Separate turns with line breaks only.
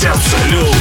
сердце любит.